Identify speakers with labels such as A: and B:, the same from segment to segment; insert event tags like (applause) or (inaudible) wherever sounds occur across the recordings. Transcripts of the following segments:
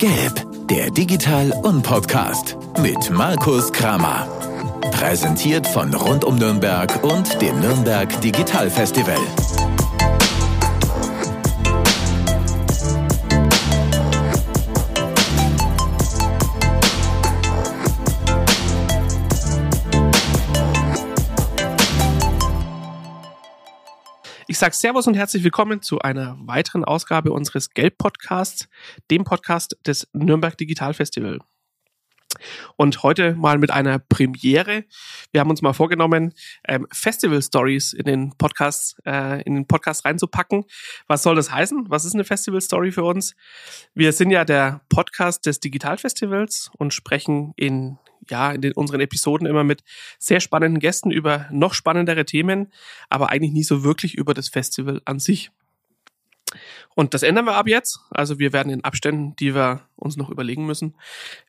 A: Gelb, der Digital- und Podcast mit Markus Kramer. Präsentiert von Rund um Nürnberg und dem Nürnberg Digital Festival.
B: Sage Servus und herzlich willkommen zu einer weiteren Ausgabe unseres Gelb-Podcasts, dem Podcast des Nürnberg Digital Festival. Und heute mal mit einer Premiere. Wir haben uns mal vorgenommen, ähm, Festival Stories in den Podcasts, äh, in den Podcast reinzupacken. Was soll das heißen? Was ist eine Festival Story für uns? Wir sind ja der Podcast des Digital Festivals und sprechen in ja, in den, unseren Episoden immer mit sehr spannenden Gästen über noch spannendere Themen, aber eigentlich nie so wirklich über das Festival an sich. Und das ändern wir ab jetzt. Also wir werden in Abständen, die wir uns noch überlegen müssen,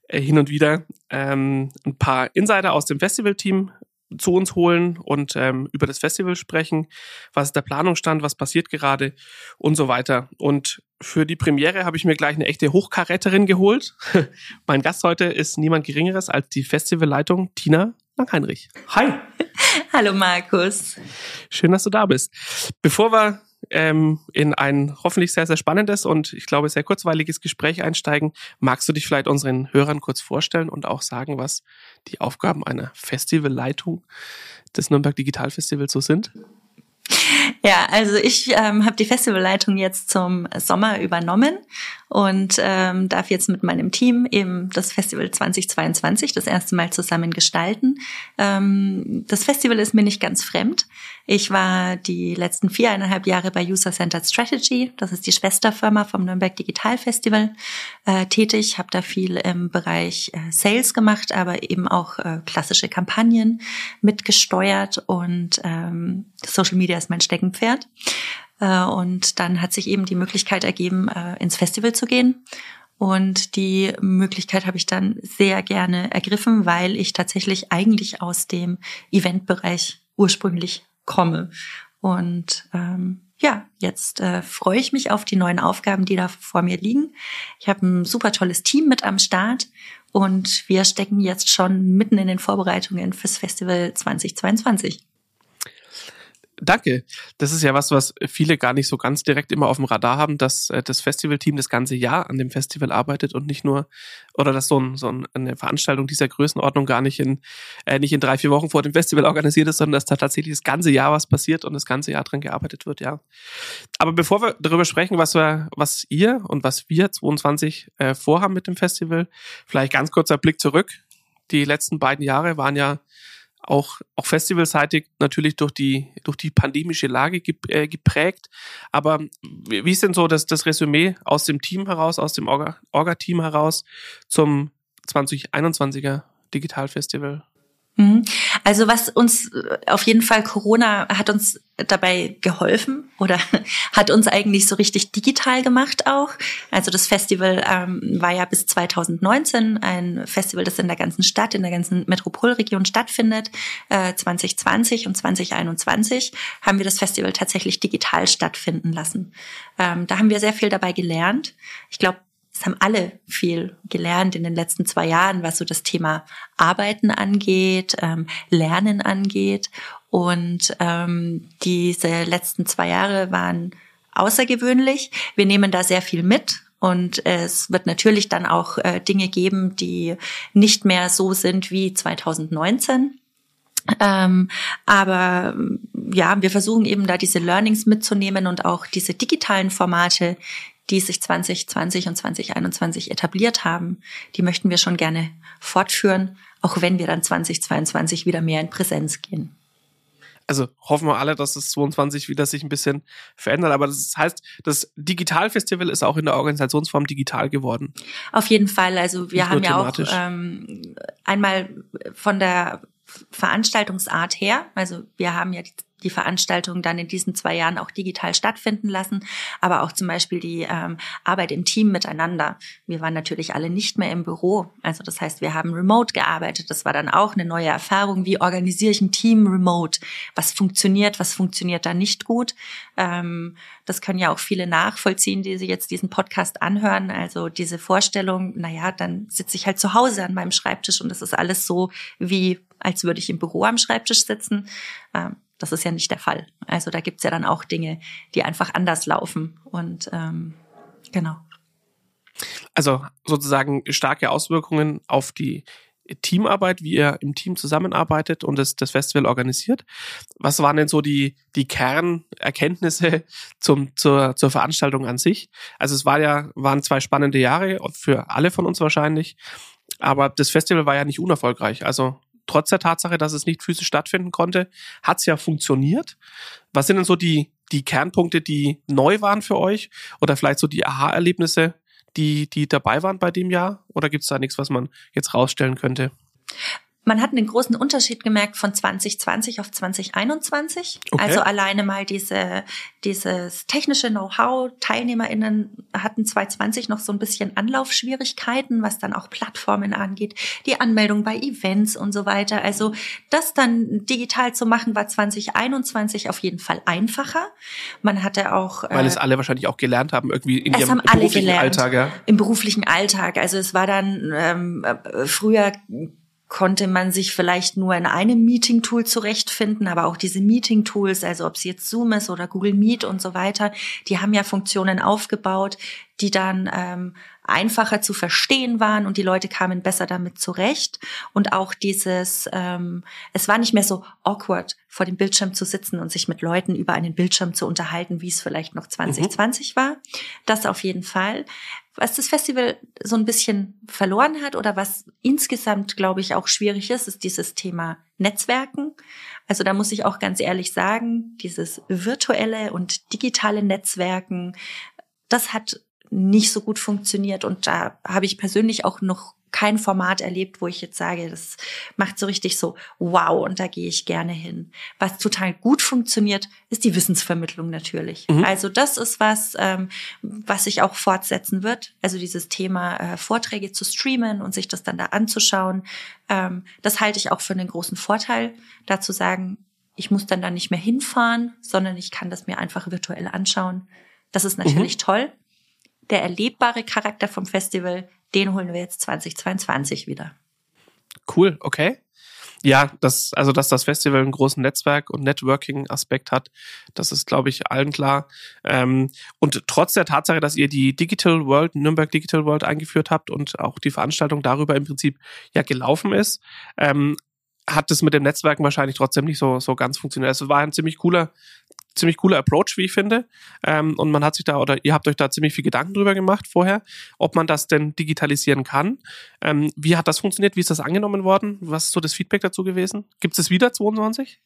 B: äh, hin und wieder ähm, ein paar Insider aus dem Festivalteam zu uns holen und ähm, über das Festival sprechen, was ist der Planungsstand, was passiert gerade und so weiter. Und für die Premiere habe ich mir gleich eine echte Hochkaräterin geholt. (laughs) mein Gast heute ist niemand Geringeres als die Festivalleitung Tina Langheinrich. Hi. (laughs)
C: Hallo Markus.
B: Schön, dass du da bist. Bevor wir ähm, in ein hoffentlich sehr, sehr spannendes und ich glaube sehr kurzweiliges Gespräch einsteigen, magst du dich vielleicht unseren Hörern kurz vorstellen und auch sagen, was die Aufgaben einer Festivalleitung des Nürnberg Digital Festivals so sind?
C: Ja, also ich ähm, habe die Festivalleitung jetzt zum Sommer übernommen und ähm, darf jetzt mit meinem Team eben das Festival 2022 das erste Mal zusammen gestalten. Ähm, das Festival ist mir nicht ganz fremd. Ich war die letzten viereinhalb Jahre bei User Centered Strategy, das ist die Schwesterfirma vom Nürnberg Digital Festival, äh, tätig, habe da viel im Bereich äh, Sales gemacht, aber eben auch äh, klassische Kampagnen mitgesteuert und ähm, Social Media ist mein Steckenpferd. Äh, und dann hat sich eben die Möglichkeit ergeben, äh, ins Festival zu gehen. Und die Möglichkeit habe ich dann sehr gerne ergriffen, weil ich tatsächlich eigentlich aus dem Eventbereich ursprünglich komme. Und ähm, ja, jetzt äh, freue ich mich auf die neuen Aufgaben, die da vor mir liegen. Ich habe ein super tolles Team mit am Start und wir stecken jetzt schon mitten in den Vorbereitungen fürs Festival 2022.
B: Danke. Das ist ja was, was viele gar nicht so ganz direkt immer auf dem Radar haben, dass äh, das Festivalteam das ganze Jahr an dem Festival arbeitet und nicht nur, oder dass so, ein, so eine Veranstaltung dieser Größenordnung gar nicht in, äh, nicht in drei, vier Wochen vor dem Festival organisiert ist, sondern dass da tatsächlich das ganze Jahr was passiert und das ganze Jahr dran gearbeitet wird, ja. Aber bevor wir darüber sprechen, was wir, was ihr und was wir 22 äh, vorhaben mit dem Festival, vielleicht ganz kurzer Blick zurück. Die letzten beiden Jahre waren ja auch, auch festivalseitig natürlich durch die, durch die pandemische Lage äh, geprägt. Aber wie ist denn so das, das Resümee aus dem Team heraus, aus dem Orga-Team heraus zum 2021er Digital Festival?
C: Mhm. Also was uns auf jeden Fall Corona hat uns dabei geholfen oder (laughs) hat uns eigentlich so richtig digital gemacht auch. Also das Festival ähm, war ja bis 2019 ein Festival, das in der ganzen Stadt, in der ganzen Metropolregion stattfindet. Äh, 2020 und 2021 haben wir das Festival tatsächlich digital stattfinden lassen. Ähm, da haben wir sehr viel dabei gelernt. Ich glaube, es haben alle viel gelernt in den letzten zwei Jahren, was so das Thema Arbeiten angeht, ähm, Lernen angeht. Und ähm, diese letzten zwei Jahre waren außergewöhnlich. Wir nehmen da sehr viel mit und es wird natürlich dann auch äh, Dinge geben, die nicht mehr so sind wie 2019. Ähm, aber ja, wir versuchen eben da diese Learnings mitzunehmen und auch diese digitalen Formate, die sich 2020 und 2021 etabliert haben, die möchten wir schon gerne fortführen, auch wenn wir dann 2022 wieder mehr in Präsenz gehen.
B: Also hoffen wir alle, dass es 22 wieder sich ein bisschen verändert. Aber das heißt, das Digitalfestival ist auch in der Organisationsform digital geworden.
C: Auf jeden Fall. Also wir haben ja auch ähm, einmal von der Veranstaltungsart her, also wir haben ja die die Veranstaltungen dann in diesen zwei Jahren auch digital stattfinden lassen, aber auch zum Beispiel die ähm, Arbeit im Team miteinander. Wir waren natürlich alle nicht mehr im Büro, also das heißt, wir haben remote gearbeitet. Das war dann auch eine neue Erfahrung. Wie organisiere ich ein Team remote? Was funktioniert, was funktioniert da nicht gut? Ähm, das können ja auch viele nachvollziehen, die sie jetzt diesen Podcast anhören. Also diese Vorstellung, naja, dann sitze ich halt zu Hause an meinem Schreibtisch und das ist alles so wie als würde ich im Büro am Schreibtisch sitzen. Ähm, das ist ja nicht der Fall. Also da gibt's ja dann auch Dinge, die einfach anders laufen. Und ähm, genau.
B: Also sozusagen starke Auswirkungen auf die Teamarbeit, wie ihr im Team zusammenarbeitet und das, das Festival organisiert. Was waren denn so die, die Kernerkenntnisse (laughs) zum, zur, zur Veranstaltung an sich? Also es war ja, waren zwei spannende Jahre für alle von uns wahrscheinlich, aber das Festival war ja nicht unerfolgreich. Also trotz der Tatsache, dass es nicht physisch stattfinden konnte, hat es ja funktioniert. Was sind denn so die, die Kernpunkte, die neu waren für euch? Oder vielleicht so die Aha-Erlebnisse, die, die dabei waren bei dem Jahr? Oder gibt es da nichts, was man jetzt rausstellen könnte?
C: Man hat einen großen Unterschied gemerkt von 2020 auf 2021. Okay. Also alleine mal diese, dieses technische Know-how. TeilnehmerInnen hatten 2020 noch so ein bisschen Anlaufschwierigkeiten, was dann auch Plattformen angeht, die Anmeldung bei Events und so weiter. Also das dann digital zu machen, war 2021 auf jeden Fall einfacher. Man hatte auch.
B: Weil äh, es alle wahrscheinlich auch gelernt haben, irgendwie in
C: ihrem
B: haben
C: beruflichen Alltag. Ja? Im beruflichen Alltag. Also es war dann ähm, äh, früher konnte man sich vielleicht nur in einem Meeting-Tool zurechtfinden, aber auch diese Meeting-Tools, also ob es jetzt Zoom ist oder Google Meet und so weiter, die haben ja Funktionen aufgebaut, die dann ähm, einfacher zu verstehen waren und die Leute kamen besser damit zurecht. Und auch dieses, ähm, es war nicht mehr so awkward, vor dem Bildschirm zu sitzen und sich mit Leuten über einen Bildschirm zu unterhalten, wie es vielleicht noch 2020 mhm. war. Das auf jeden Fall was das Festival so ein bisschen verloren hat oder was insgesamt, glaube ich, auch schwierig ist, ist dieses Thema Netzwerken. Also da muss ich auch ganz ehrlich sagen, dieses virtuelle und digitale Netzwerken, das hat nicht so gut funktioniert und da habe ich persönlich auch noch kein Format erlebt, wo ich jetzt sage, das macht so richtig so wow und da gehe ich gerne hin. Was total gut funktioniert, ist die Wissensvermittlung natürlich. Mhm. Also das ist was, ähm, was sich auch fortsetzen wird. Also dieses Thema äh, Vorträge zu streamen und sich das dann da anzuschauen, ähm, das halte ich auch für einen großen Vorteil. Dazu sagen, ich muss dann da nicht mehr hinfahren, sondern ich kann das mir einfach virtuell anschauen. Das ist natürlich mhm. toll. Der erlebbare Charakter vom Festival den holen wir jetzt 2022 wieder.
B: Cool, okay. Ja, das, also dass das Festival einen großen Netzwerk- und Networking-Aspekt hat, das ist, glaube ich, allen klar. Ähm, und trotz der Tatsache, dass ihr die Digital World, Nürnberg Digital World eingeführt habt und auch die Veranstaltung darüber im Prinzip ja gelaufen ist, ähm, hat es mit dem Netzwerken wahrscheinlich trotzdem nicht so, so ganz funktioniert. Also es war ein ziemlich cooler ziemlich cooler Approach, wie ich finde. Ähm, und man hat sich da oder ihr habt euch da ziemlich viel Gedanken drüber gemacht vorher, ob man das denn digitalisieren kann. Ähm, wie hat das funktioniert? Wie ist das angenommen worden? Was ist so das Feedback dazu gewesen? Gibt es wieder 22?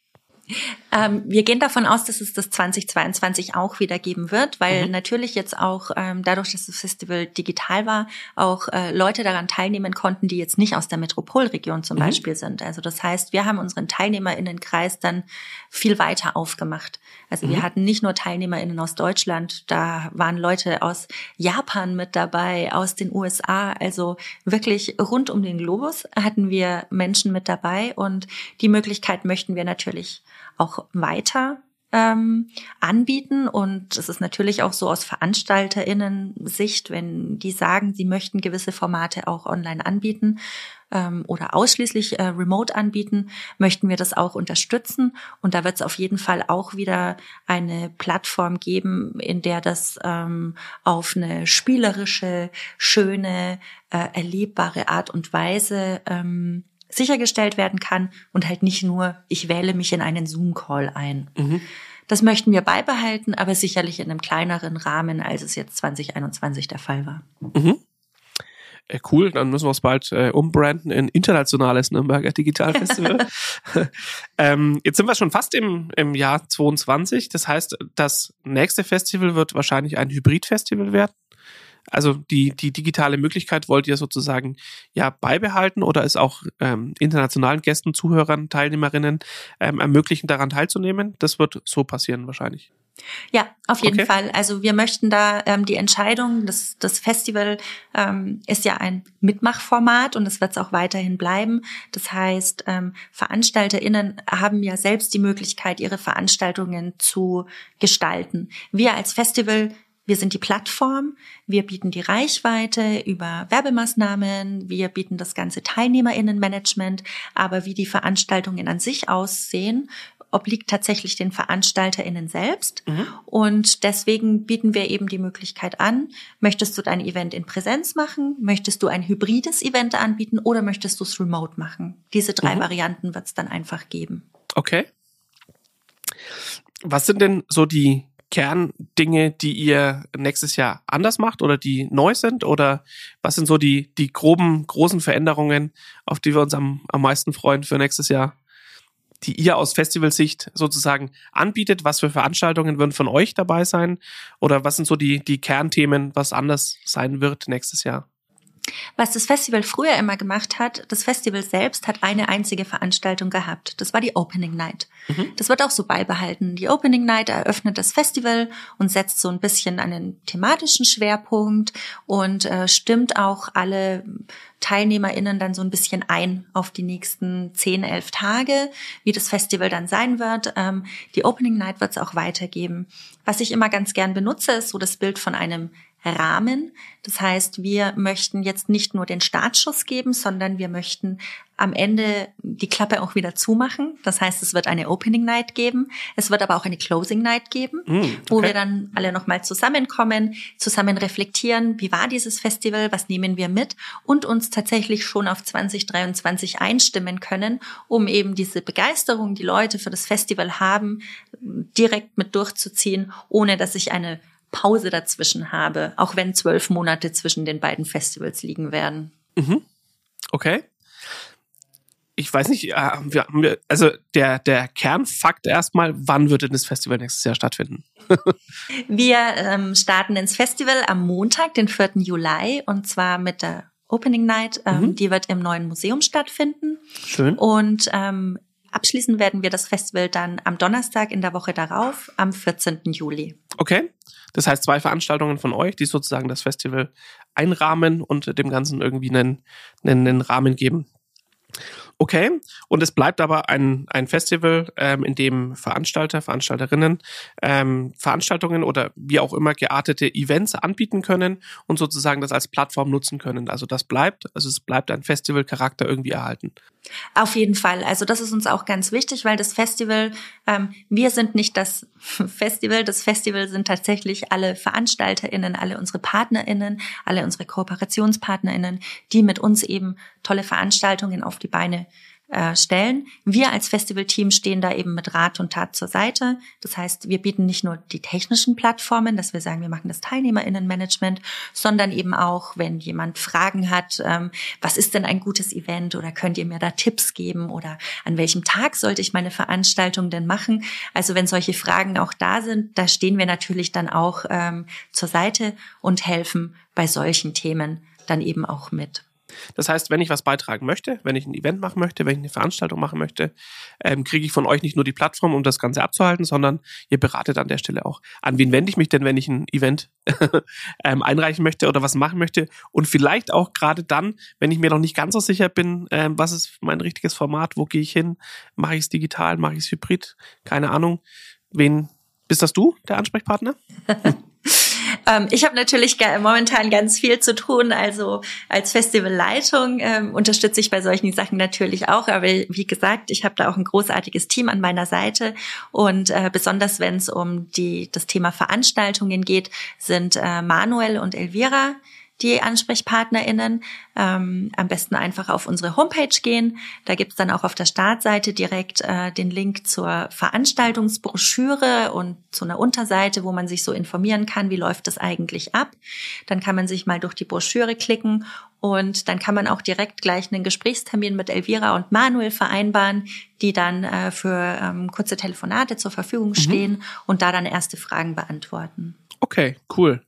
C: Ähm, wir gehen davon aus, dass es das 2022 auch wieder geben wird, weil mhm. natürlich jetzt auch ähm, dadurch, dass das Festival digital war, auch äh, Leute daran teilnehmen konnten, die jetzt nicht aus der Metropolregion zum mhm. Beispiel sind. Also das heißt, wir haben unseren TeilnehmerInnenkreis dann viel weiter aufgemacht. Also mhm. wir hatten nicht nur TeilnehmerInnen aus Deutschland, da waren Leute aus Japan mit dabei, aus den USA, also wirklich rund um den Globus hatten wir Menschen mit dabei und die Möglichkeit möchten wir natürlich auch weiter ähm, anbieten. Und es ist natürlich auch so aus VeranstalterInnen-Sicht, wenn die sagen, sie möchten gewisse Formate auch online anbieten ähm, oder ausschließlich äh, remote anbieten, möchten wir das auch unterstützen. Und da wird es auf jeden Fall auch wieder eine Plattform geben, in der das ähm, auf eine spielerische, schöne, äh, erlebbare Art und Weise ähm, sichergestellt werden kann und halt nicht nur, ich wähle mich in einen Zoom-Call ein. Mhm. Das möchten wir beibehalten, aber sicherlich in einem kleineren Rahmen, als es jetzt 2021 der Fall war.
B: Mhm. Äh, cool, dann müssen wir es bald äh, umbranden in internationales Nürnberger Digitalfestival. (laughs) ähm, jetzt sind wir schon fast im, im Jahr 22. Das heißt, das nächste Festival wird wahrscheinlich ein Hybridfestival werden. Also die, die digitale Möglichkeit wollt ihr sozusagen ja beibehalten oder es auch ähm, internationalen Gästen, Zuhörern, Teilnehmerinnen ähm, ermöglichen, daran teilzunehmen? Das wird so passieren wahrscheinlich.
C: Ja, auf jeden okay. Fall. Also wir möchten da ähm, die Entscheidung, das, das Festival ähm, ist ja ein Mitmachformat und es wird es auch weiterhin bleiben. Das heißt, ähm, VeranstalterInnen haben ja selbst die Möglichkeit, ihre Veranstaltungen zu gestalten. Wir als Festival wir sind die Plattform, wir bieten die Reichweite über Werbemaßnahmen, wir bieten das ganze Teilnehmerinnenmanagement, aber wie die Veranstaltungen an sich aussehen, obliegt tatsächlich den VeranstalterInnen selbst. Mhm. Und deswegen bieten wir eben die Möglichkeit an, möchtest du dein Event in Präsenz machen, möchtest du ein hybrides Event anbieten oder möchtest du es remote machen? Diese drei mhm. Varianten wird es dann einfach geben.
B: Okay. Was sind denn so die Kerndinge, die ihr nächstes Jahr anders macht oder die neu sind? Oder was sind so die, die groben, großen Veränderungen, auf die wir uns am, am meisten freuen für nächstes Jahr? die ihr aus Festivalsicht sozusagen anbietet? Was für Veranstaltungen würden von euch dabei sein? Oder was sind so die, die Kernthemen, was anders sein wird nächstes Jahr?
C: Was das Festival früher immer gemacht hat, das Festival selbst hat eine einzige Veranstaltung gehabt. Das war die Opening Night. Mhm. Das wird auch so beibehalten. Die Opening Night eröffnet das Festival und setzt so ein bisschen einen thematischen Schwerpunkt und äh, stimmt auch alle TeilnehmerInnen dann so ein bisschen ein auf die nächsten zehn, elf Tage, wie das Festival dann sein wird. Ähm, die Opening Night wird es auch weitergeben. Was ich immer ganz gern benutze, ist so das Bild von einem Rahmen. Das heißt, wir möchten jetzt nicht nur den Startschuss geben, sondern wir möchten am Ende die Klappe auch wieder zumachen. Das heißt, es wird eine Opening Night geben. Es wird aber auch eine Closing Night geben, mm, okay. wo wir dann alle nochmal zusammenkommen, zusammen reflektieren, wie war dieses Festival, was nehmen wir mit und uns tatsächlich schon auf 2023 einstimmen können, um eben diese Begeisterung, die Leute für das Festival haben, direkt mit durchzuziehen, ohne dass ich eine Pause dazwischen habe, auch wenn zwölf Monate zwischen den beiden Festivals liegen werden.
B: Mhm. Okay. Ich weiß nicht, äh, also der, der Kernfakt erstmal, wann wird denn das Festival nächstes Jahr stattfinden? (laughs)
C: wir ähm, starten ins Festival am Montag, den 4. Juli, und zwar mit der Opening Night. Ähm, mhm. Die wird im neuen Museum stattfinden.
B: Schön.
C: Und ähm, abschließen werden wir das Festival dann am Donnerstag in der Woche darauf, am 14. Juli.
B: Okay. Das heißt, zwei Veranstaltungen von euch, die sozusagen das Festival einrahmen und dem Ganzen irgendwie einen, einen, einen Rahmen geben. Okay, und es bleibt aber ein, ein Festival, ähm, in dem Veranstalter, Veranstalterinnen ähm, Veranstaltungen oder wie auch immer geartete Events anbieten können und sozusagen das als Plattform nutzen können. Also das bleibt, also es bleibt ein Festivalcharakter irgendwie erhalten.
C: Auf jeden Fall. Also das ist uns auch ganz wichtig, weil das Festival, ähm, wir sind nicht das (laughs) Festival, das Festival sind tatsächlich alle VeranstalterInnen, alle unsere PartnerInnen, alle unsere KooperationspartnerInnen, die mit uns eben tolle Veranstaltungen auf die Beine äh, stellen. Wir als Festivalteam stehen da eben mit Rat und Tat zur Seite. Das heißt, wir bieten nicht nur die technischen Plattformen, dass wir sagen, wir machen das Teilnehmerinnenmanagement, sondern eben auch, wenn jemand Fragen hat, ähm, was ist denn ein gutes Event oder könnt ihr mir da Tipps geben oder an welchem Tag sollte ich meine Veranstaltung denn machen? Also wenn solche Fragen auch da sind, da stehen wir natürlich dann auch ähm, zur Seite und helfen bei solchen Themen dann eben auch mit.
B: Das heißt, wenn ich was beitragen möchte, wenn ich ein Event machen möchte, wenn ich eine Veranstaltung machen möchte, ähm, kriege ich von euch nicht nur die Plattform, um das Ganze abzuhalten, sondern ihr beratet an der Stelle auch. An wen wende ich mich denn, wenn ich ein Event (laughs) ähm, einreichen möchte oder was machen möchte? Und vielleicht auch gerade dann, wenn ich mir noch nicht ganz so sicher bin, ähm, was ist mein richtiges Format, wo gehe ich hin? Mache ich es digital, mache ich es hybrid? Keine Ahnung. Wen bist das du, der Ansprechpartner? (laughs)
C: Ähm, ich habe natürlich momentan ganz viel zu tun. Also als Festivalleitung ähm, unterstütze ich bei solchen Sachen natürlich auch. Aber wie gesagt, ich habe da auch ein großartiges Team an meiner Seite. Und äh, besonders wenn es um die, das Thema Veranstaltungen geht, sind äh, Manuel und Elvira die AnsprechpartnerInnen. Ähm, am besten einfach auf unsere Homepage gehen. Da gibt's dann auch auf der Startseite direkt äh, den Link zur Veranstaltungsbroschüre und zu einer Unterseite, wo man sich so informieren kann, wie läuft das eigentlich ab. Dann kann man sich mal durch die Broschüre klicken und dann kann man auch direkt gleich einen Gesprächstermin mit Elvira und Manuel vereinbaren, die dann äh, für ähm, kurze Telefonate zur Verfügung mhm. stehen mhm. und da dann erste Fragen beantworten.
B: Okay, cool.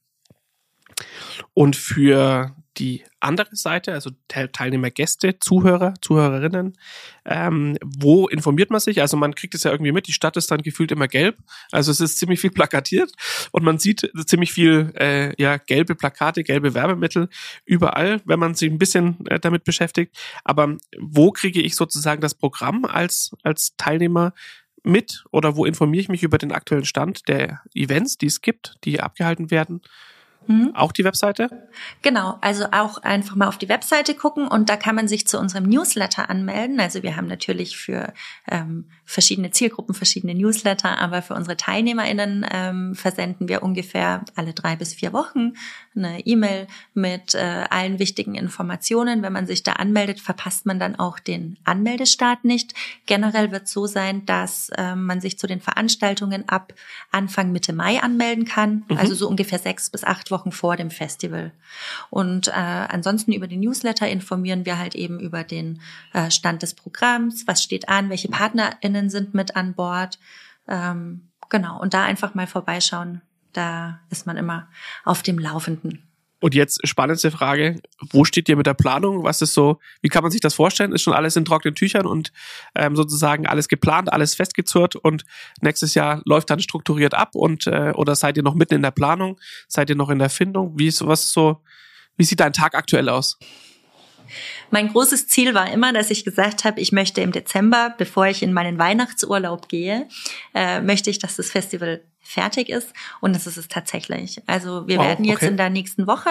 B: Und für die andere Seite, also Teilnehmer, Gäste, Zuhörer, Zuhörerinnen, ähm, wo informiert man sich? Also man kriegt es ja irgendwie mit, die Stadt ist dann gefühlt immer gelb, also es ist ziemlich viel plakatiert und man sieht ziemlich viel äh, ja gelbe Plakate, gelbe Werbemittel überall, wenn man sich ein bisschen äh, damit beschäftigt. Aber wo kriege ich sozusagen das Programm als als Teilnehmer mit oder wo informiere ich mich über den aktuellen Stand der Events, die es gibt, die abgehalten werden? Mhm. Auch die Webseite?
C: Genau, also auch einfach mal auf die Webseite gucken und da kann man sich zu unserem Newsletter anmelden. Also wir haben natürlich für ähm, verschiedene Zielgruppen verschiedene Newsletter, aber für unsere TeilnehmerInnen ähm, versenden wir ungefähr alle drei bis vier Wochen eine E-Mail mit äh, allen wichtigen Informationen. Wenn man sich da anmeldet, verpasst man dann auch den Anmeldestart nicht. Generell wird es so sein, dass äh, man sich zu den Veranstaltungen ab Anfang Mitte Mai anmelden kann, mhm. also so ungefähr sechs bis acht Wochen vor dem Festival. Und äh, ansonsten über den Newsletter informieren wir halt eben über den äh, Stand des Programms, was steht an, welche PartnerInnen sind mit an Bord. Ähm, genau, und da einfach mal vorbeischauen. Da ist man immer auf dem Laufenden.
B: Und jetzt spannendste Frage, wo steht ihr mit der Planung? Was ist so, wie kann man sich das vorstellen? Ist schon alles in trockenen Tüchern und ähm, sozusagen alles geplant, alles festgezurrt und nächstes Jahr läuft dann strukturiert ab und äh, oder seid ihr noch mitten in der Planung? Seid ihr noch in der Findung? Wie ist was ist so, wie sieht dein Tag aktuell aus?
C: Mein großes Ziel war immer, dass ich gesagt habe, ich möchte im Dezember, bevor ich in meinen Weihnachtsurlaub gehe, äh, möchte ich, dass das Festival fertig ist. Und das ist es tatsächlich. Also wir wow, werden jetzt okay. in der nächsten Woche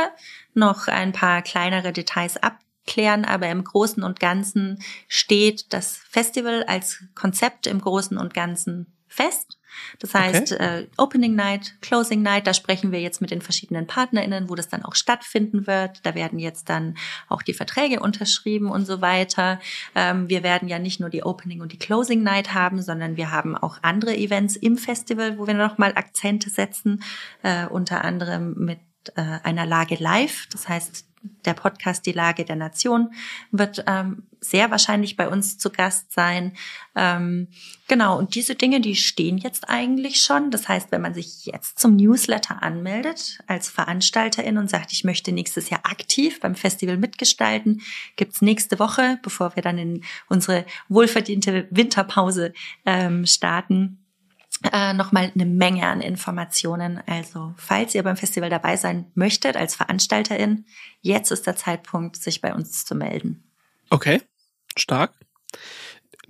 C: noch ein paar kleinere Details abklären, aber im Großen und Ganzen steht das Festival als Konzept im Großen und Ganzen fest. Das heißt, okay. äh, Opening Night, Closing Night, da sprechen wir jetzt mit den verschiedenen PartnerInnen, wo das dann auch stattfinden wird. Da werden jetzt dann auch die Verträge unterschrieben und so weiter. Ähm, wir werden ja nicht nur die Opening und die Closing Night haben, sondern wir haben auch andere Events im Festival, wo wir nochmal Akzente setzen, äh, unter anderem mit äh, einer Lage live. Das heißt, der Podcast Die Lage der Nation wird ähm, sehr wahrscheinlich bei uns zu Gast sein. Ähm, genau, und diese Dinge, die stehen jetzt eigentlich schon. Das heißt, wenn man sich jetzt zum Newsletter anmeldet als Veranstalterin und sagt, ich möchte nächstes Jahr aktiv beim Festival mitgestalten, gibt's nächste Woche, bevor wir dann in unsere wohlverdiente Winterpause ähm, starten, äh, nochmal eine Menge an Informationen. Also, falls ihr beim Festival dabei sein möchtet als Veranstalterin, jetzt ist der Zeitpunkt, sich bei uns zu melden.
B: Okay, stark.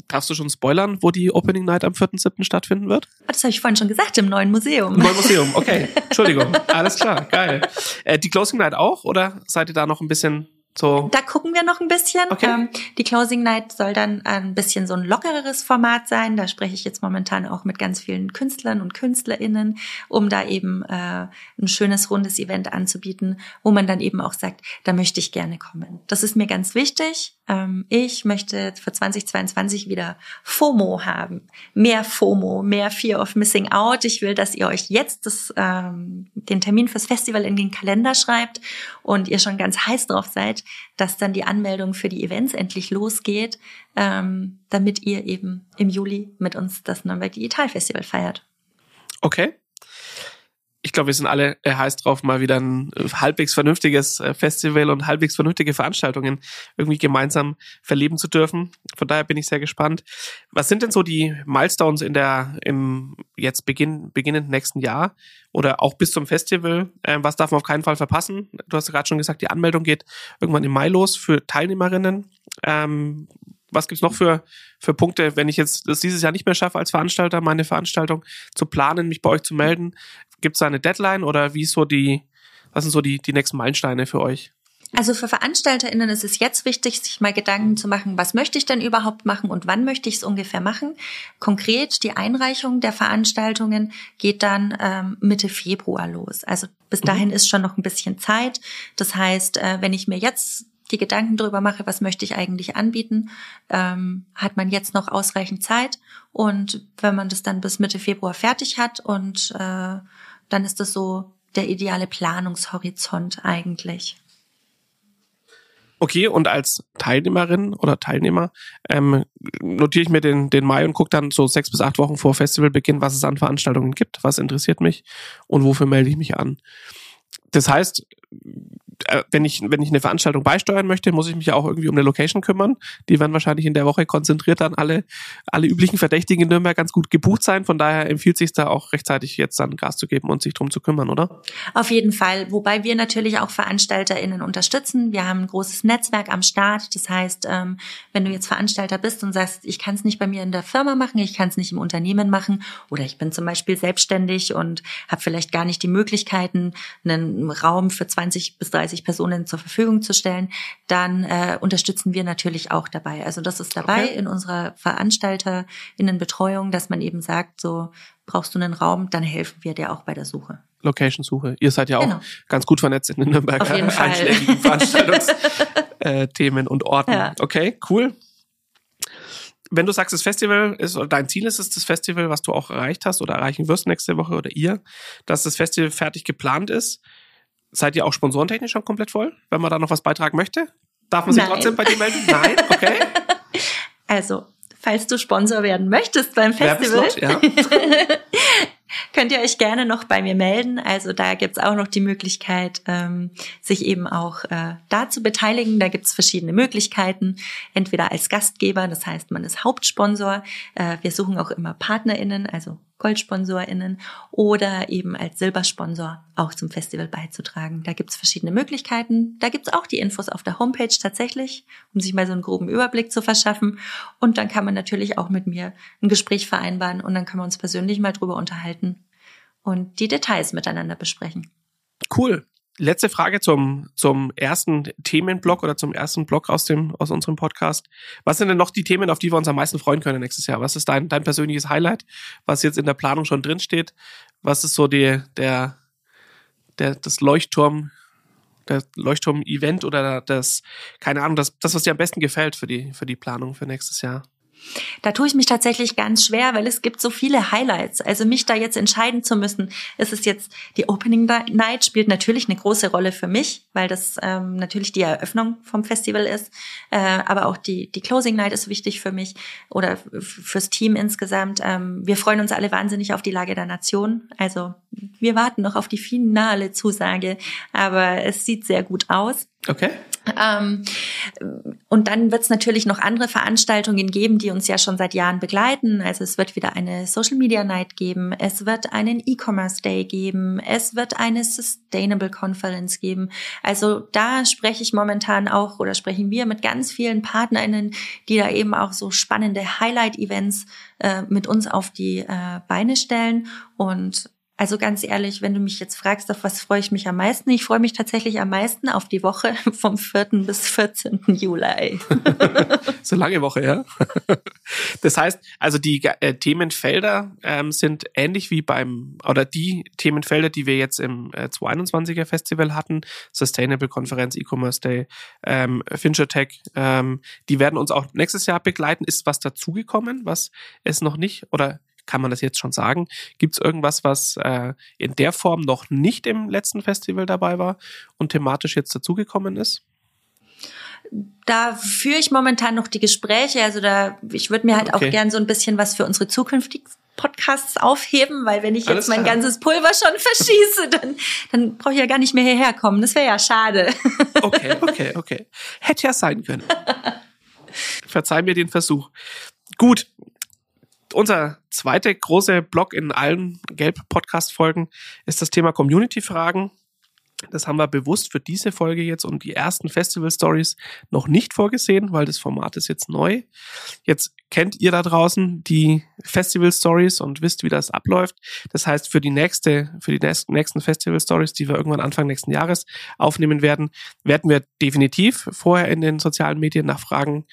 B: Darfst du schon spoilern, wo die Opening Night am 4.7. stattfinden wird?
C: Das habe ich vorhin schon gesagt, im neuen Museum. Im
B: neuen Museum, okay. (laughs) Entschuldigung. Alles klar, geil. Äh, die Closing Night auch oder seid ihr da noch ein bisschen so.
C: Da gucken wir noch ein bisschen. Okay. Ähm, die Closing Night soll dann ein bisschen so ein lockereres Format sein. Da spreche ich jetzt momentan auch mit ganz vielen Künstlern und KünstlerInnen, um da eben äh, ein schönes, rundes Event anzubieten, wo man dann eben auch sagt, da möchte ich gerne kommen. Das ist mir ganz wichtig. Ähm, ich möchte für 2022 wieder FOMO haben. Mehr FOMO, mehr Fear of Missing Out. Ich will, dass ihr euch jetzt das, ähm, den Termin fürs Festival in den Kalender schreibt und ihr schon ganz heiß drauf seid, dass dann die Anmeldung für die Events endlich losgeht, ähm, damit ihr eben im Juli mit uns das Nürnberg Digital Festival feiert.
B: Okay ich glaube, wir sind alle äh, heiß drauf, mal wieder ein äh, halbwegs vernünftiges äh, Festival und halbwegs vernünftige Veranstaltungen irgendwie gemeinsam verleben zu dürfen. Von daher bin ich sehr gespannt. Was sind denn so die Milestones in der im jetzt Beginn beginnenden nächsten Jahr oder auch bis zum Festival? Ähm, was darf man auf keinen Fall verpassen? Du hast gerade schon gesagt, die Anmeldung geht irgendwann im Mai los für Teilnehmerinnen. Ähm, was gibt's noch für, für Punkte, wenn ich jetzt das dieses Jahr nicht mehr schaffe als Veranstalter, meine Veranstaltung zu planen, mich bei euch zu melden? Gibt es da eine Deadline oder wie ist so die, was sind so die, die nächsten Meilensteine für euch?
C: Also für VeranstalterInnen ist es jetzt wichtig, sich mal Gedanken zu machen, was möchte ich denn überhaupt machen und wann möchte ich es ungefähr machen. Konkret, die Einreichung der Veranstaltungen geht dann ähm, Mitte Februar los. Also bis mhm. dahin mhm. ist schon noch ein bisschen Zeit. Das heißt, äh, wenn ich mir jetzt die Gedanken darüber mache, was möchte ich eigentlich anbieten, ähm, hat man jetzt noch ausreichend Zeit. Und wenn man das dann bis Mitte Februar fertig hat und äh, dann ist das so der ideale Planungshorizont eigentlich.
B: Okay, und als Teilnehmerin oder Teilnehmer ähm, notiere ich mir den, den Mai und gucke dann so sechs bis acht Wochen vor Festivalbeginn, was es an Veranstaltungen gibt, was interessiert mich und wofür melde ich mich an. Das heißt, wenn ich, wenn ich eine Veranstaltung beisteuern möchte, muss ich mich ja auch irgendwie um eine Location kümmern. Die werden wahrscheinlich in der Woche konzentriert dann alle, alle üblichen Verdächtigen in Nürnberg ganz gut gebucht sein. Von daher empfiehlt sich da auch rechtzeitig jetzt dann Gas zu geben und sich drum zu kümmern, oder?
C: Auf jeden Fall. Wobei wir natürlich auch VeranstalterInnen unterstützen. Wir haben ein großes Netzwerk am Start. Das heißt, ähm, wenn du jetzt Veranstalter bist und sagst, ich kann es nicht bei mir in der Firma machen, ich kann es nicht im Unternehmen machen oder ich bin zum Beispiel selbstständig und habe vielleicht gar nicht die Möglichkeiten, einen Raum für 20 bis 30 Personen zur Verfügung zu stellen, dann äh, unterstützen wir natürlich auch dabei. Also das ist dabei okay. in unserer VeranstalterInnenbetreuung, dass man eben sagt, so brauchst du einen Raum, dann helfen wir dir auch bei der Suche.
B: Location-Suche. Ihr seid ja auch genau. ganz gut vernetzt in den Nürnberger
C: Auf jeden Fall.
B: einschlägigen (laughs) Veranstaltungsthemen äh, und Orten. Ja. Okay, cool wenn du sagst, das Festival ist, oder dein Ziel ist es, das Festival, was du auch erreicht hast oder erreichen wirst nächste Woche oder ihr, dass das Festival fertig geplant ist, seid ihr auch sponsorentechnisch schon komplett voll? Wenn man da noch was beitragen möchte? Darf man sich Nein. trotzdem bei dir melden? Nein? Okay. (laughs)
C: Also, falls du Sponsor werden möchtest beim Festival, ja. (laughs) könnt ihr euch gerne noch bei mir melden. Also da gibt's auch noch die Möglichkeit, ähm, sich eben auch äh, da zu beteiligen. Da gibt's verschiedene Möglichkeiten. Entweder als Gastgeber, das heißt, man ist Hauptsponsor. Äh, wir suchen auch immer PartnerInnen, also GoldsponsorInnen oder eben als Silbersponsor auch zum Festival beizutragen. Da gibt's verschiedene Möglichkeiten. Da gibt's auch die Infos auf der Homepage tatsächlich, um sich mal so einen groben Überblick zu verschaffen. Und dann kann man natürlich auch mit mir ein Gespräch vereinbaren und dann können wir uns persönlich mal drüber unterhalten und die Details miteinander besprechen.
B: Cool letzte Frage zum, zum ersten Themenblock oder zum ersten Block aus dem, aus unserem Podcast. Was sind denn noch die Themen, auf die wir uns am meisten freuen können nächstes Jahr? Was ist dein, dein persönliches Highlight, was jetzt in der Planung schon drin steht? Was ist so die, der, der, das Leuchtturm, der Leuchtturm-Event oder das, keine Ahnung, das, das, was dir am besten gefällt für die, für die Planung für nächstes Jahr?
C: Da tue ich mich tatsächlich ganz schwer, weil es gibt so viele Highlights. Also mich da jetzt entscheiden zu müssen, ist es jetzt die Opening Night spielt natürlich eine große Rolle für mich, weil das ähm, natürlich die Eröffnung vom Festival ist. Äh, aber auch die die Closing Night ist wichtig für mich oder fürs Team insgesamt. Ähm, wir freuen uns alle wahnsinnig auf die Lage der Nation. Also wir warten noch auf die finale Zusage, aber es sieht sehr gut aus.
B: Okay.
C: Ähm, und dann wird es natürlich noch andere Veranstaltungen geben, die uns ja schon seit Jahren begleiten. Also es wird wieder eine Social Media Night geben, es wird einen E-Commerce Day geben, es wird eine Sustainable Conference geben. Also da spreche ich momentan auch oder sprechen wir mit ganz vielen PartnerInnen, die da eben auch so spannende Highlight-Events äh, mit uns auf die äh, Beine stellen. Und also ganz ehrlich, wenn du mich jetzt fragst, auf was freue ich mich am meisten? Ich freue mich tatsächlich am meisten auf die Woche (laughs) vom 4. bis 14. Juli. (laughs)
B: so lange Woche, ja. (laughs) Das heißt, also die äh, Themenfelder ähm, sind ähnlich wie beim, oder die Themenfelder, die wir jetzt im äh, 221er Festival hatten, Sustainable Konferenz, E-Commerce Day, ähm, FincherTech, ähm, die werden uns auch nächstes Jahr begleiten. Ist was dazugekommen, was es noch nicht, oder kann man das jetzt schon sagen? Gibt es irgendwas, was äh, in der Form noch nicht im letzten Festival dabei war und thematisch jetzt dazugekommen ist?
C: Da führe ich momentan noch die Gespräche. Also da, ich würde mir halt okay. auch gern so ein bisschen was für unsere zukünftigen Podcasts aufheben, weil wenn ich Alles jetzt mein klar. ganzes Pulver schon (laughs) verschieße, dann, dann brauche ich ja gar nicht mehr hierher kommen. Das wäre ja schade. (laughs)
B: Okay, okay, okay. Hätte ja sein können. (laughs) Verzeih mir den Versuch. Gut, unser zweiter großer Block in allen Gelb-Podcast-Folgen ist das Thema Community-Fragen. Das haben wir bewusst für diese Folge jetzt und die ersten Festival-Stories noch nicht vorgesehen, weil das Format ist jetzt neu. Jetzt kennt ihr da draußen die Festival-Stories und wisst, wie das abläuft. Das heißt, für die nächste, für die nächsten Festival-Stories, die wir irgendwann Anfang nächsten Jahres aufnehmen werden, werden wir definitiv vorher in den sozialen Medien nach Fragen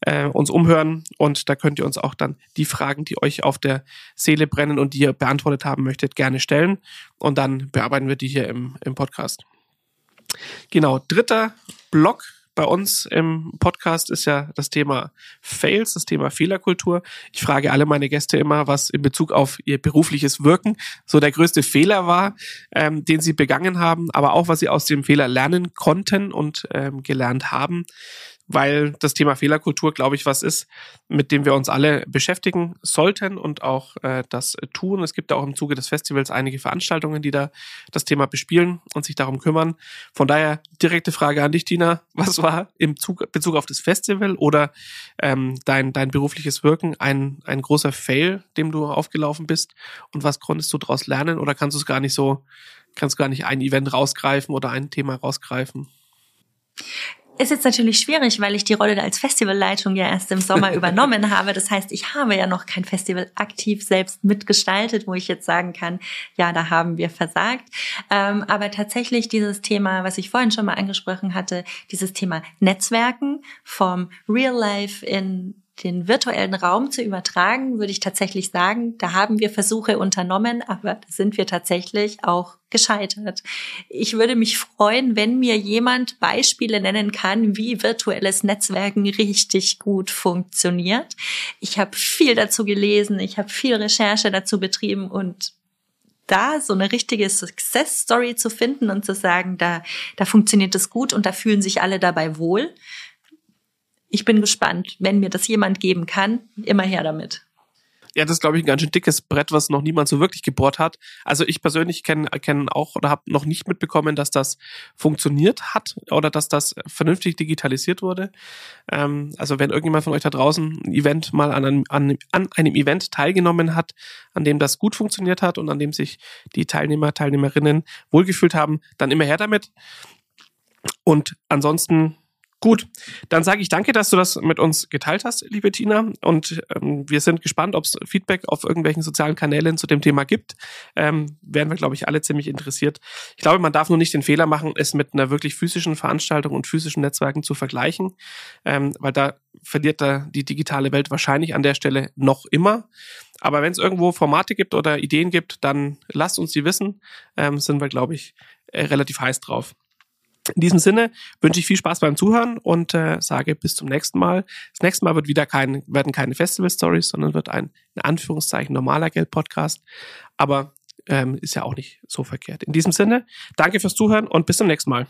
B: äh, uns umhören und da könnt ihr uns auch dann die Fragen, die euch auf der Seele brennen und die ihr beantwortet haben möchtet, gerne stellen und dann bearbeiten wir die hier im, im Podcast. Genau, dritter Block bei uns im Podcast ist ja das Thema Fails, das Thema Fehlerkultur. Ich frage alle meine Gäste immer, was in Bezug auf ihr berufliches Wirken so der größte Fehler war, ähm, den sie begangen haben, aber auch was sie aus dem Fehler lernen konnten und ähm, gelernt haben. Weil das Thema Fehlerkultur, glaube ich, was ist, mit dem wir uns alle beschäftigen sollten und auch äh, das tun. Es gibt ja auch im Zuge des Festivals einige Veranstaltungen, die da das Thema bespielen und sich darum kümmern. Von daher direkte Frage an dich, Tina. Was war im Zug, Bezug auf das Festival oder ähm, dein, dein berufliches Wirken ein, ein großer Fail, dem du aufgelaufen bist? Und was konntest du daraus lernen oder kannst du es gar nicht so, kannst du gar nicht ein Event rausgreifen oder ein Thema rausgreifen?
C: Ist jetzt natürlich schwierig, weil ich die Rolle als Festivalleitung ja erst im Sommer (laughs) übernommen habe. Das heißt, ich habe ja noch kein Festival aktiv selbst mitgestaltet, wo ich jetzt sagen kann, ja, da haben wir versagt. Ähm, aber tatsächlich dieses Thema, was ich vorhin schon mal angesprochen hatte, dieses Thema Netzwerken vom Real Life in den virtuellen Raum zu übertragen, würde ich tatsächlich sagen, da haben wir Versuche unternommen, aber da sind wir tatsächlich auch gescheitert. Ich würde mich freuen, wenn mir jemand Beispiele nennen kann, wie virtuelles Netzwerken richtig gut funktioniert. Ich habe viel dazu gelesen, ich habe viel Recherche dazu betrieben und da so eine richtige Success Story zu finden und zu sagen, da, da funktioniert es gut und da fühlen sich alle dabei wohl, ich bin gespannt. Wenn mir das jemand geben kann, immer her damit.
B: Ja, das ist, glaube ich, ein ganz schön dickes Brett, was noch niemand so wirklich gebohrt hat. Also ich persönlich kenne kenn auch oder habe noch nicht mitbekommen, dass das funktioniert hat oder dass das vernünftig digitalisiert wurde. Ähm, also wenn irgendjemand von euch da draußen ein Event mal an einem, an, an einem Event teilgenommen hat, an dem das gut funktioniert hat und an dem sich die Teilnehmer, Teilnehmerinnen wohlgefühlt haben, dann immer her damit. Und ansonsten Gut, dann sage ich danke, dass du das mit uns geteilt hast, liebe Tina. Und ähm, wir sind gespannt, ob es Feedback auf irgendwelchen sozialen Kanälen zu dem Thema gibt. Ähm, wären wir, glaube ich, alle ziemlich interessiert. Ich glaube, man darf nur nicht den Fehler machen, es mit einer wirklich physischen Veranstaltung und physischen Netzwerken zu vergleichen, ähm, weil da verliert da die digitale Welt wahrscheinlich an der Stelle noch immer. Aber wenn es irgendwo Formate gibt oder Ideen gibt, dann lasst uns die wissen. Ähm, sind wir, glaube ich, äh, relativ heiß drauf. In diesem Sinne wünsche ich viel Spaß beim Zuhören und äh, sage bis zum nächsten Mal. Das nächste Mal wird wieder kein, werden keine Festival-Stories, sondern wird ein, in Anführungszeichen, normaler Geld-Podcast. Aber ähm, ist ja auch nicht so verkehrt. In diesem Sinne, danke fürs Zuhören und bis zum nächsten Mal.